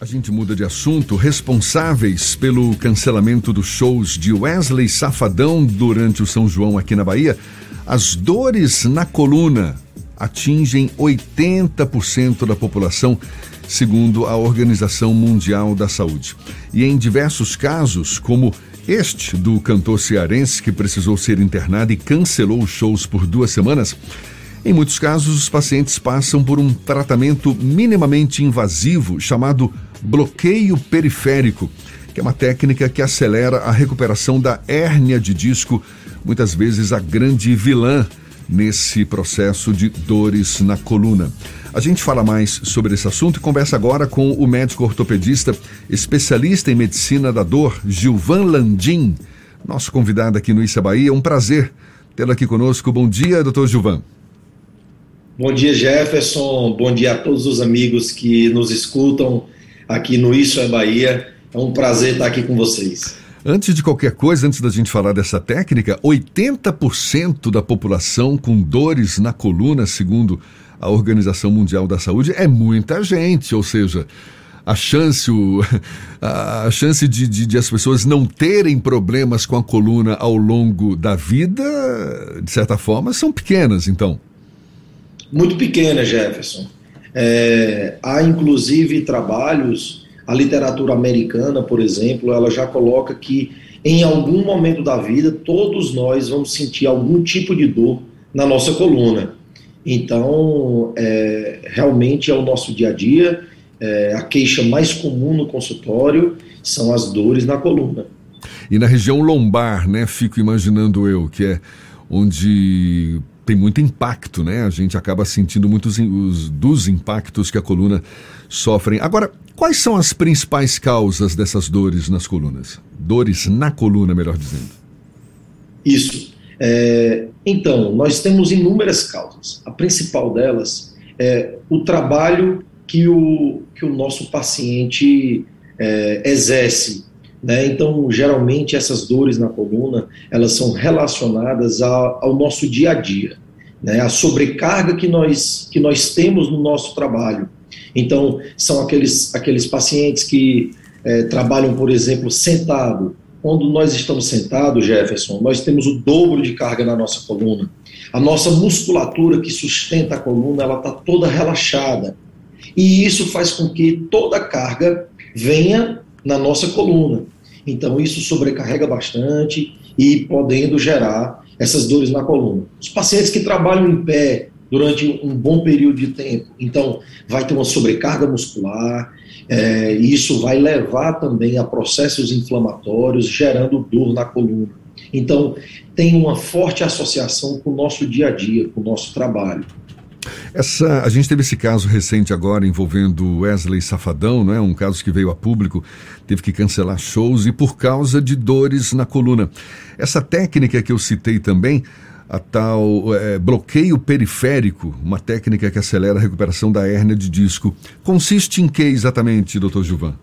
A gente muda de assunto. Responsáveis pelo cancelamento dos shows de Wesley Safadão durante o São João aqui na Bahia, as dores na coluna atingem 80% da população, segundo a Organização Mundial da Saúde. E em diversos casos, como este do cantor cearense que precisou ser internado e cancelou os shows por duas semanas, em muitos casos, os pacientes passam por um tratamento minimamente invasivo chamado bloqueio periférico, que é uma técnica que acelera a recuperação da hérnia de disco, muitas vezes a grande vilã nesse processo de dores na coluna. A gente fala mais sobre esse assunto e conversa agora com o médico ortopedista, especialista em medicina da dor, Gilvan Landim, nosso convidado aqui no Issa Bahia. Um prazer tê-lo aqui conosco. Bom dia, doutor Gilvan. Bom dia, Jefferson. Bom dia a todos os amigos que nos escutam aqui no Isso é Bahia. É um prazer estar aqui com vocês. Antes de qualquer coisa, antes da gente falar dessa técnica, 80% da população com dores na coluna, segundo a Organização Mundial da Saúde, é muita gente. Ou seja, a chance, o, a chance de, de, de, as pessoas não terem problemas com a coluna ao longo da vida, de certa forma, são pequenas, então muito pequena, Jefferson. É, há inclusive trabalhos, a literatura americana, por exemplo, ela já coloca que em algum momento da vida todos nós vamos sentir algum tipo de dor na nossa coluna. Então, é, realmente é o nosso dia a dia. É, a queixa mais comum no consultório são as dores na coluna. E na região lombar, né? Fico imaginando eu que é onde tem muito impacto, né? A gente acaba sentindo muitos os, dos impactos que a coluna sofre. Agora, quais são as principais causas dessas dores nas colunas? Dores na coluna, melhor dizendo. Isso. É, então, nós temos inúmeras causas. A principal delas é o trabalho que o, que o nosso paciente é, exerce né? Então, geralmente, essas dores na coluna, elas são relacionadas ao, ao nosso dia a dia, né? a sobrecarga que nós, que nós temos no nosso trabalho. Então, são aqueles, aqueles pacientes que é, trabalham, por exemplo, sentado. Quando nós estamos sentados, Jefferson, nós temos o dobro de carga na nossa coluna. A nossa musculatura que sustenta a coluna, ela está toda relaxada. E isso faz com que toda a carga venha na nossa coluna. Então, isso sobrecarrega bastante e podendo gerar essas dores na coluna. Os pacientes que trabalham em pé durante um bom período de tempo, então, vai ter uma sobrecarga muscular, é, e isso vai levar também a processos inflamatórios, gerando dor na coluna. Então, tem uma forte associação com o nosso dia a dia, com o nosso trabalho. Essa, a gente teve esse caso recente agora envolvendo Wesley Safadão, não é? Um caso que veio a público, teve que cancelar shows e por causa de dores na coluna. Essa técnica que eu citei também, a tal é, bloqueio periférico, uma técnica que acelera a recuperação da hérnia de disco, consiste em que exatamente, doutor Gilvan?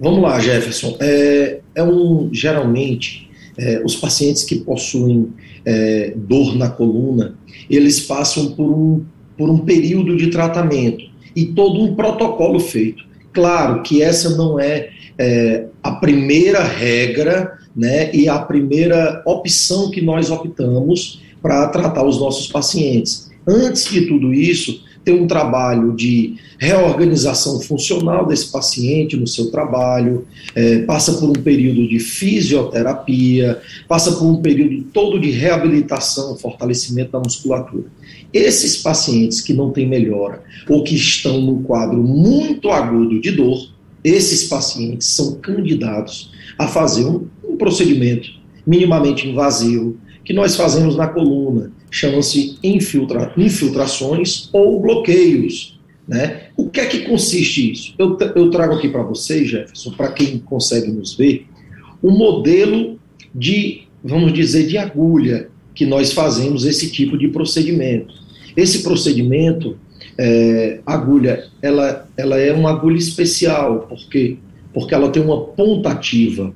Vamos lá, Jefferson. É, é um geralmente é, os pacientes que possuem é, dor na coluna, eles passam por um, por um período de tratamento e todo um protocolo feito. Claro que essa não é, é a primeira regra né, e a primeira opção que nós optamos para tratar os nossos pacientes. Antes de tudo isso, tem um trabalho de reorganização funcional desse paciente no seu trabalho, é, passa por um período de fisioterapia, passa por um período todo de reabilitação, fortalecimento da musculatura. Esses pacientes que não têm melhora ou que estão num quadro muito agudo de dor, esses pacientes são candidatos a fazer um, um procedimento minimamente invasivo que nós fazemos na coluna, chamam-se infiltra, infiltrações ou bloqueios. Né? O que é que consiste isso? Eu, eu trago aqui para vocês, Jefferson, para quem consegue nos ver, um modelo de, vamos dizer, de agulha que nós fazemos esse tipo de procedimento. Esse procedimento, é, agulha, ela, ela é uma agulha especial, porque porque ela tem uma ponta ativa.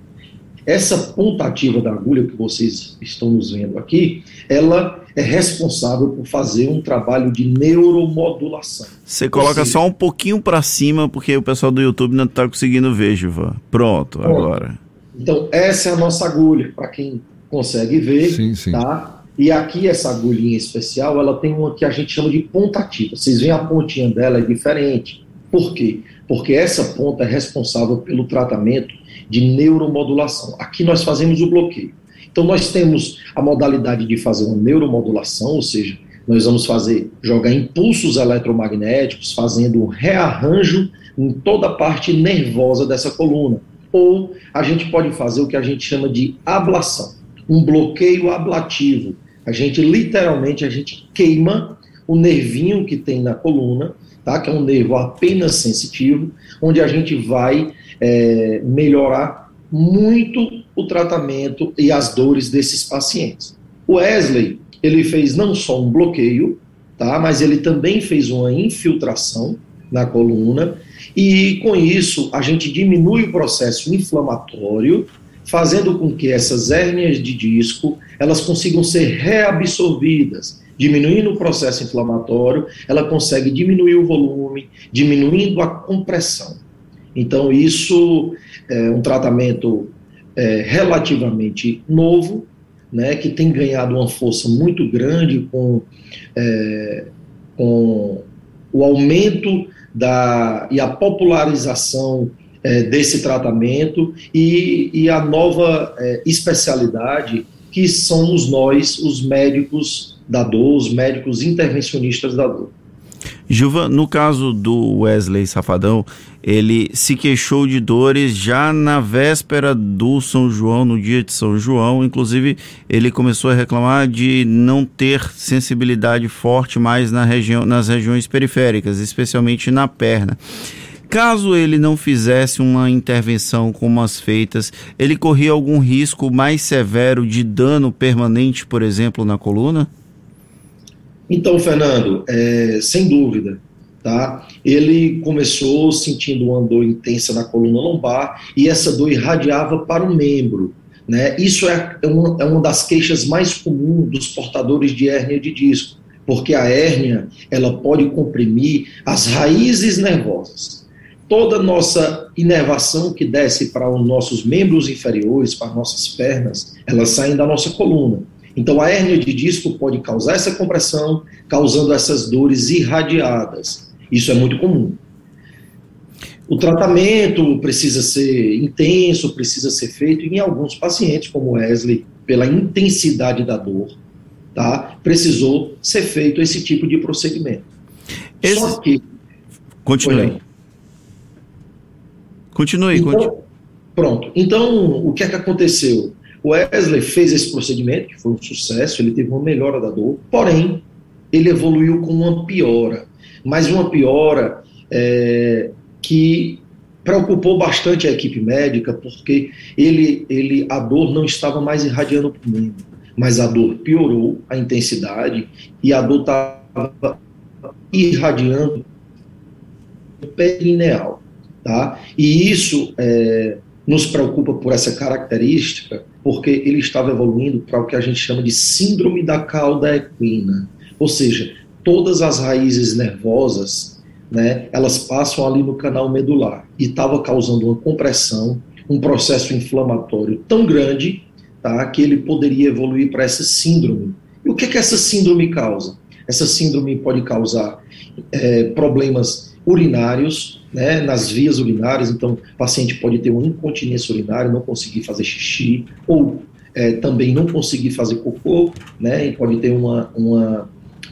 Essa ponta ativa da agulha que vocês estão nos vendo aqui, ela é responsável por fazer um trabalho de neuromodulação. Você coloca seja, só um pouquinho para cima, porque o pessoal do YouTube não está conseguindo ver, Givan. Pronto, Pronto, agora. Então, essa é a nossa agulha, para quem consegue ver, sim, sim. tá? E aqui essa agulhinha especial, ela tem uma que a gente chama de ponta ativa. Vocês veem a pontinha dela é diferente. Por quê? Porque essa ponta é responsável pelo tratamento de neuromodulação. Aqui nós fazemos o bloqueio. Então nós temos a modalidade de fazer uma neuromodulação, ou seja, nós vamos fazer jogar impulsos eletromagnéticos, fazendo um rearranjo em toda a parte nervosa dessa coluna. Ou a gente pode fazer o que a gente chama de ablação, um bloqueio ablativo. A gente literalmente a gente queima o nervinho que tem na coluna, tá? Que é um nervo apenas sensitivo, onde a gente vai é, melhorar muito o tratamento e as dores desses pacientes. O Wesley, ele fez não só um bloqueio, tá, mas ele também fez uma infiltração na coluna e com isso a gente diminui o processo inflamatório, fazendo com que essas hérnias de disco elas consigam ser reabsorvidas, diminuindo o processo inflamatório, ela consegue diminuir o volume, diminuindo a compressão. Então isso é um tratamento é, relativamente novo, né, que tem ganhado uma força muito grande com, é, com o aumento da, e a popularização é, desse tratamento e, e a nova é, especialidade que somos nós, os médicos da dor, os médicos intervencionistas da dor. Gilvan, no caso do Wesley Safadão, ele se queixou de dores já na véspera do São João, no dia de São João. Inclusive, ele começou a reclamar de não ter sensibilidade forte mais na região, nas regiões periféricas, especialmente na perna. Caso ele não fizesse uma intervenção como as feitas, ele corria algum risco mais severo de dano permanente, por exemplo, na coluna? Então, Fernando, é, sem dúvida, tá? Ele começou sentindo uma dor intensa na coluna lombar e essa dor irradiava para o membro. Né? Isso é, é uma, é uma das queixas mais comuns dos portadores de hérnia de disco, porque a hérnia ela pode comprimir as raízes nervosas. Toda nossa inervação que desce para os nossos membros inferiores, para nossas pernas, elas saem da nossa coluna. Então, a hérnia de disco pode causar essa compressão, causando essas dores irradiadas. Isso é muito comum. O tratamento precisa ser intenso, precisa ser feito em alguns pacientes, como Wesley, pela intensidade da dor, tá? Precisou ser feito esse tipo de procedimento. Esse... Só que. Continue. Continue, então, continue. Pronto. Então, o que é que aconteceu? Wesley fez esse procedimento, que foi um sucesso, ele teve uma melhora da dor, porém, ele evoluiu com uma piora, mas uma piora é, que preocupou bastante a equipe médica, porque ele, ele, a dor não estava mais irradiando para o membro, mas a dor piorou a intensidade e a dor estava irradiando perineal, tá? E isso é, nos preocupa por essa característica, porque ele estava evoluindo para o que a gente chama de síndrome da cauda equina, ou seja, todas as raízes nervosas, né, elas passam ali no canal medular e estava causando uma compressão, um processo inflamatório tão grande, tá, que ele poderia evoluir para essa síndrome. E o que que essa síndrome causa? Essa síndrome pode causar é, problemas urinários, né, nas vias urinárias, então o paciente pode ter uma incontinência urinária, não conseguir fazer xixi, ou é, também não conseguir fazer cocô, né, e pode ter uma, uma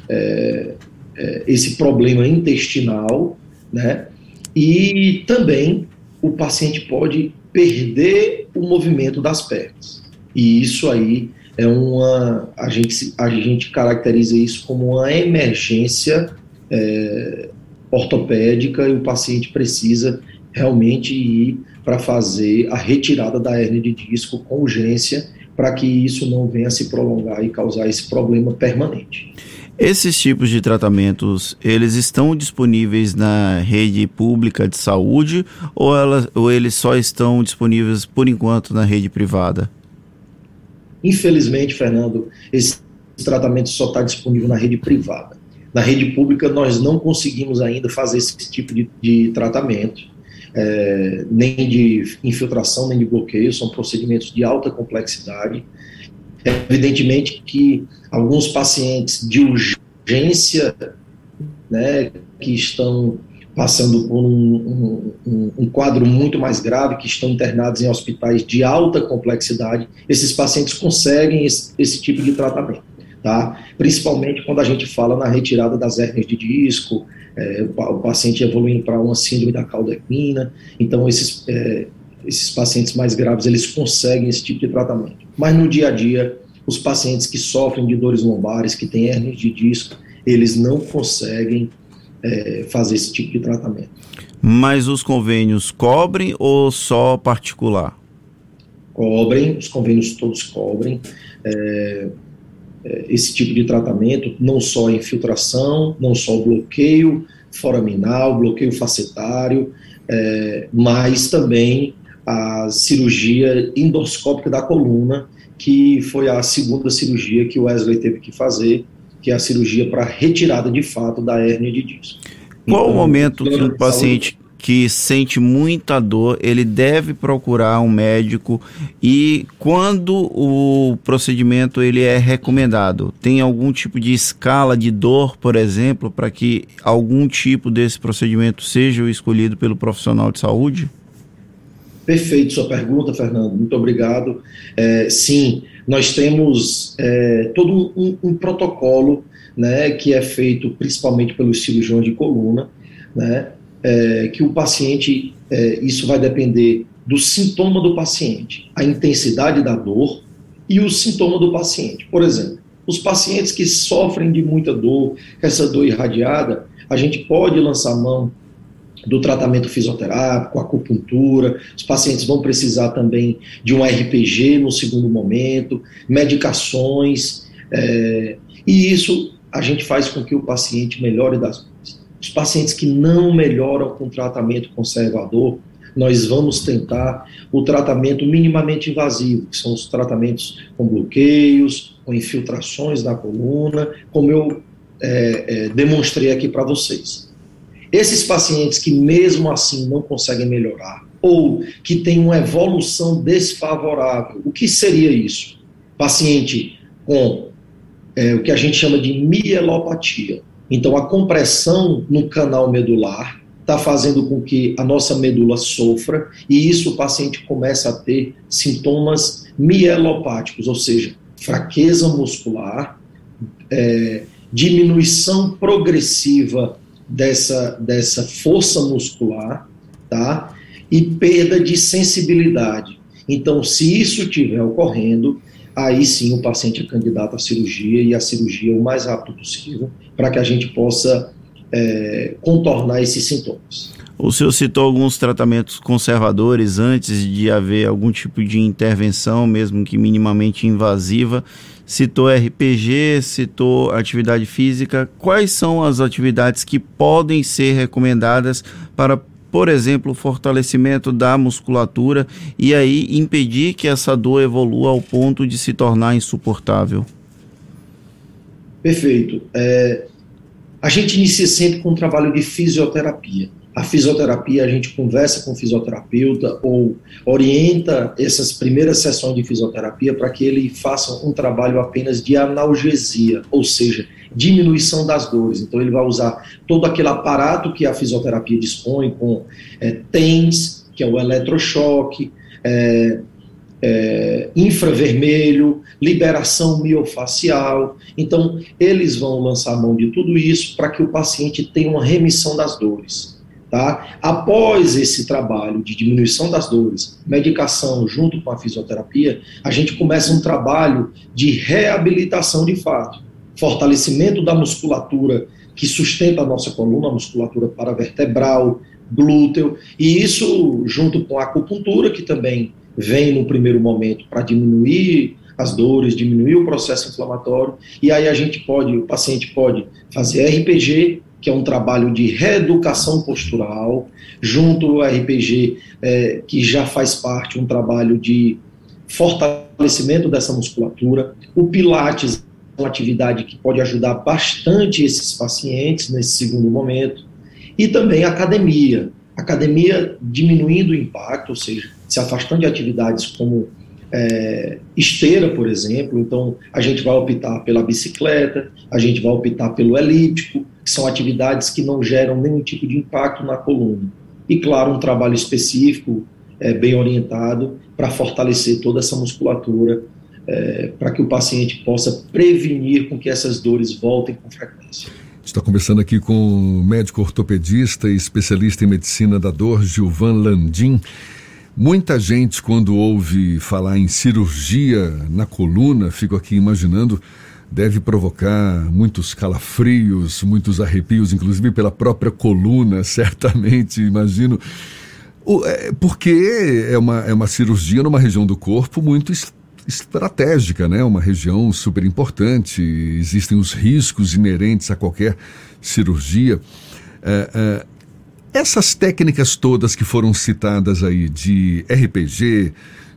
é, é, esse problema intestinal, né, e também o paciente pode perder o movimento das pernas. E isso aí é uma. A gente, a gente caracteriza isso como uma emergência é, ortopédica e o paciente precisa realmente ir para fazer a retirada da hernia de disco com urgência para que isso não venha a se prolongar e causar esse problema permanente. Esses tipos de tratamentos, eles estão disponíveis na rede pública de saúde ou, elas, ou eles só estão disponíveis por enquanto na rede privada? Infelizmente, Fernando, esses tratamento só está disponível na rede privada. Na rede pública, nós não conseguimos ainda fazer esse tipo de, de tratamento, é, nem de infiltração, nem de bloqueio, são procedimentos de alta complexidade. Evidentemente que alguns pacientes de urgência, né, que estão passando por um, um, um, quadro muito mais grave, que estão internados em hospitais de alta complexidade, esses pacientes conseguem esse, esse tipo de tratamento. Tá? Principalmente quando a gente fala na retirada das hérnias de disco, é, o, paciente evoluindo para uma síndrome da cauda equina, então esses, é, esses pacientes mais graves, eles conseguem esse tipo de tratamento. Mas no dia a dia, os pacientes que sofrem de dores lombares, que têm hérnias de disco, eles não conseguem é, fazer esse tipo de tratamento. Mas os convênios cobrem ou só particular? Cobrem, os convênios todos cobrem é, esse tipo de tratamento, não só a infiltração, não só o bloqueio foraminal, bloqueio facetário, é, mas também a cirurgia endoscópica da coluna, que foi a segunda cirurgia que o Wesley teve que fazer que é a cirurgia para retirada de fato da hérnia de disco. Qual então, o momento que um paciente que sente muita dor, ele deve procurar um médico e quando o procedimento ele é recomendado? Tem algum tipo de escala de dor, por exemplo, para que algum tipo desse procedimento seja escolhido pelo profissional de saúde? Perfeito sua pergunta, Fernando. Muito obrigado. É, sim, nós temos é, todo um, um, protocolo né, que é feito principalmente pelos cirurgiões de coluna, né, é, que o paciente, é, isso vai depender do sintoma do paciente, a intensidade da dor e o sintoma do paciente. Por exemplo, os pacientes que sofrem de muita dor, essa dor irradiada, a gente pode lançar mão do tratamento fisioterápico, acupuntura, os pacientes vão precisar também de um RPG no segundo momento, medicações, é, e isso a gente faz com que o paciente melhore das dores. Pacientes que não melhoram com tratamento conservador, nós vamos tentar o tratamento minimamente invasivo, que são os tratamentos com bloqueios, com infiltrações da coluna, como eu é, é, demonstrei aqui para vocês. Esses pacientes que mesmo assim não conseguem melhorar ou que têm uma evolução desfavorável, o que seria isso? Paciente com é, o que a gente chama de mielopatia. Então, a compressão no canal medular está fazendo com que a nossa medula sofra e isso o paciente começa a ter sintomas mielopáticos, ou seja, fraqueza muscular, é, diminuição progressiva dessa, dessa força muscular, tá? E perda de sensibilidade. Então, se isso estiver ocorrendo, aí sim o paciente é candidato à cirurgia e a cirurgia o mais rápido possível, para que a gente possa é, contornar esses sintomas. O senhor citou alguns tratamentos conservadores antes de haver algum tipo de intervenção, mesmo que minimamente invasiva citou RPG, citou atividade física. Quais são as atividades que podem ser recomendadas para, por exemplo, fortalecimento da musculatura e aí impedir que essa dor evolua ao ponto de se tornar insuportável? Perfeito. É, a gente inicia sempre com um trabalho de fisioterapia. A fisioterapia, a gente conversa com o fisioterapeuta ou orienta essas primeiras sessões de fisioterapia para que ele faça um trabalho apenas de analgesia, ou seja, diminuição das dores. Então, ele vai usar todo aquele aparato que a fisioterapia dispõe, com é, TENS, que é o eletrochoque, é, é, infravermelho, liberação miofacial. Então, eles vão lançar a mão de tudo isso para que o paciente tenha uma remissão das dores. Tá? Após esse trabalho de diminuição das dores, medicação junto com a fisioterapia, a gente começa um trabalho de reabilitação de fato, fortalecimento da musculatura que sustenta a nossa coluna, a musculatura paravertebral, glúteo, e isso junto com a acupuntura, que também vem no primeiro momento para diminuir as dores, diminuir o processo inflamatório, e aí a gente pode, o paciente pode fazer RPG, que é um trabalho de reeducação postural, junto ao RPG, é, que já faz parte um trabalho de fortalecimento dessa musculatura. O Pilates uma atividade que pode ajudar bastante esses pacientes nesse segundo momento. E também academia. Academia diminuindo o impacto, ou seja, se afastando de atividades como é, esteira, por exemplo. Então, a gente vai optar pela bicicleta, a gente vai optar pelo elíptico, que são atividades que não geram nenhum tipo de impacto na coluna. E, claro, um trabalho específico, é, bem orientado, para fortalecer toda essa musculatura, é, para que o paciente possa prevenir com que essas dores voltem com frequência. Está conversando aqui com o médico ortopedista e especialista em medicina da dor, Gilvan Landim. Muita gente, quando ouve falar em cirurgia na coluna, fico aqui imaginando, deve provocar muitos calafrios, muitos arrepios, inclusive pela própria coluna, certamente, imagino. É, porque é uma, é uma cirurgia numa região do corpo muito estratégica, né? Uma região super importante. Existem os riscos inerentes a qualquer cirurgia. É, é, essas técnicas todas que foram citadas aí de RPG,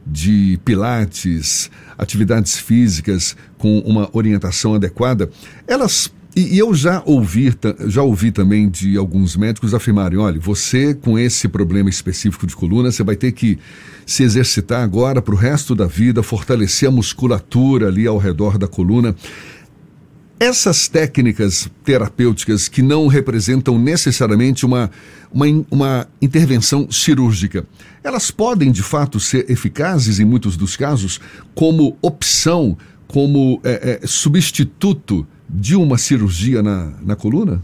de pilates, atividades físicas com uma orientação adequada, elas e, eu já ouvi, já ouvi também de alguns médicos afirmarem: olha, você com esse problema específico de coluna, você vai ter que se exercitar agora para o resto da vida, fortalecer a musculatura ali ao redor da coluna. Essas técnicas terapêuticas que não representam necessariamente uma, uma, uma intervenção cirúrgica, elas podem de fato ser eficazes em muitos dos casos como opção, como é, é, substituto de uma cirurgia na, na coluna?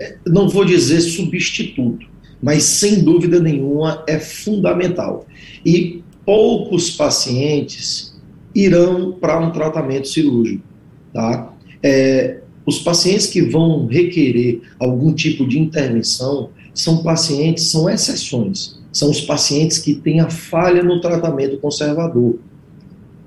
É, não vou dizer substituto, mas sem dúvida nenhuma é fundamental. E poucos pacientes irão para um tratamento cirúrgico Tá? É, os pacientes que vão requerer algum tipo de intervenção são pacientes, são exceções, são os pacientes que têm a falha no tratamento conservador.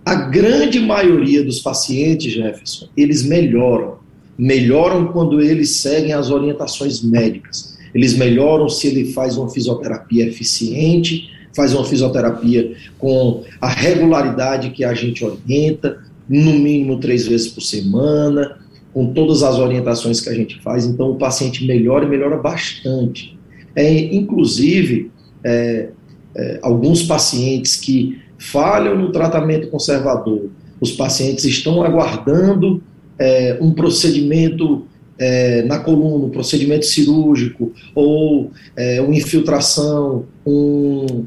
A grande maioria dos pacientes, Jefferson, eles melhoram. Melhoram quando eles seguem as orientações médicas. Eles melhoram se ele faz uma fisioterapia eficiente, faz uma fisioterapia com a regularidade que a gente orienta, no mínimo três vezes por semana, com todas as orientações que a gente faz. Então, o paciente melhora e melhora bastante. É, inclusive, é, é, alguns pacientes que falham no tratamento conservador, os pacientes estão aguardando é, um procedimento é, na coluna, um procedimento cirúrgico, ou é, uma infiltração, um,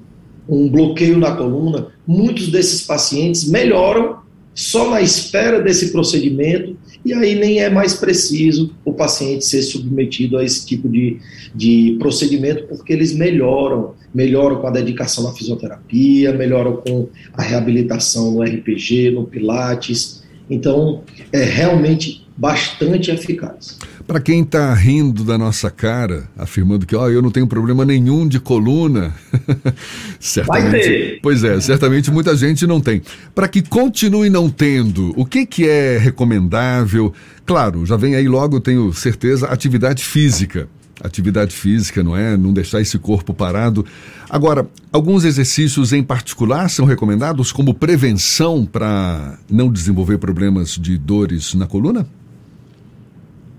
um bloqueio na coluna, muitos desses pacientes melhoram só na espera desse procedimento, e aí nem é mais preciso paciente ser submetido a esse tipo de, de procedimento, porque eles melhoram, melhoram com a dedicação à fisioterapia, melhoram com a reabilitação no RPG, no Pilates. Então, é realmente bastante eficaz. Para quem está rindo da nossa cara, afirmando que oh, eu não tenho problema nenhum de coluna, certamente. Vai ter. Pois é, certamente muita gente não tem. Para que continue não tendo, o que, que é recomendável? Claro, já vem aí logo, tenho certeza, atividade física. Atividade física, não é? Não deixar esse corpo parado. Agora, alguns exercícios em particular são recomendados como prevenção para não desenvolver problemas de dores na coluna?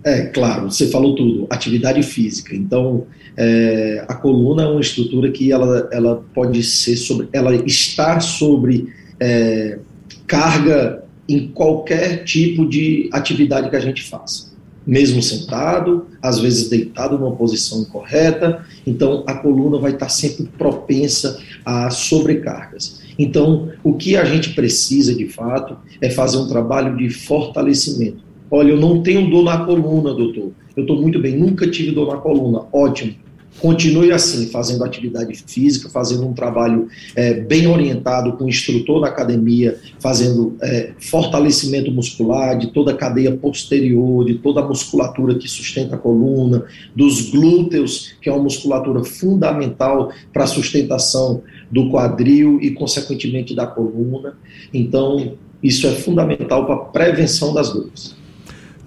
É, claro, você falou tudo, atividade física. Então, é, a coluna é uma estrutura que ela, ela pode ser sobre, ela está sobre é, carga em qualquer tipo de atividade que a gente faça. Mesmo sentado, às vezes deitado numa posição incorreta, então a coluna vai estar sempre propensa a sobrecargas. Então, o que a gente precisa de fato é fazer um trabalho de fortalecimento Olha, eu não tenho dor na coluna, doutor. Eu estou muito bem, nunca tive dor na coluna. Ótimo. Continue assim, fazendo atividade física, fazendo um trabalho é, bem orientado com o instrutor na academia, fazendo é, fortalecimento muscular de toda a cadeia posterior, de toda a musculatura que sustenta a coluna, dos glúteos, que é uma musculatura fundamental para a sustentação do quadril e, consequentemente, da coluna. Então, isso é fundamental para a prevenção das dores.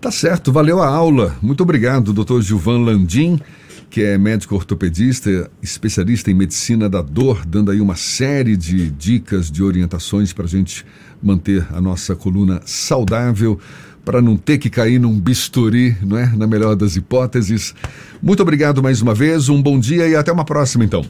Tá certo, valeu a aula. Muito obrigado, doutor Gilvan Landim, que é médico ortopedista, especialista em medicina da dor, dando aí uma série de dicas, de orientações para a gente manter a nossa coluna saudável, para não ter que cair num bisturi, não é? Na melhor das hipóteses. Muito obrigado mais uma vez, um bom dia e até uma próxima, então.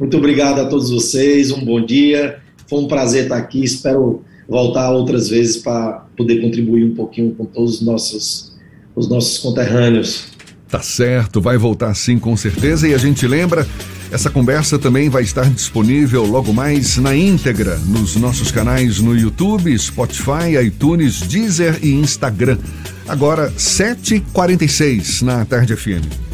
Muito obrigado a todos vocês, um bom dia. Foi um prazer estar aqui, espero voltar outras vezes para poder contribuir um pouquinho com todos os nossos, os nossos conterrâneos. Tá certo, vai voltar sim com certeza e a gente lembra, essa conversa também vai estar disponível logo mais na íntegra nos nossos canais no YouTube, Spotify, iTunes, Deezer e Instagram. Agora 7h46 na Tarde FM.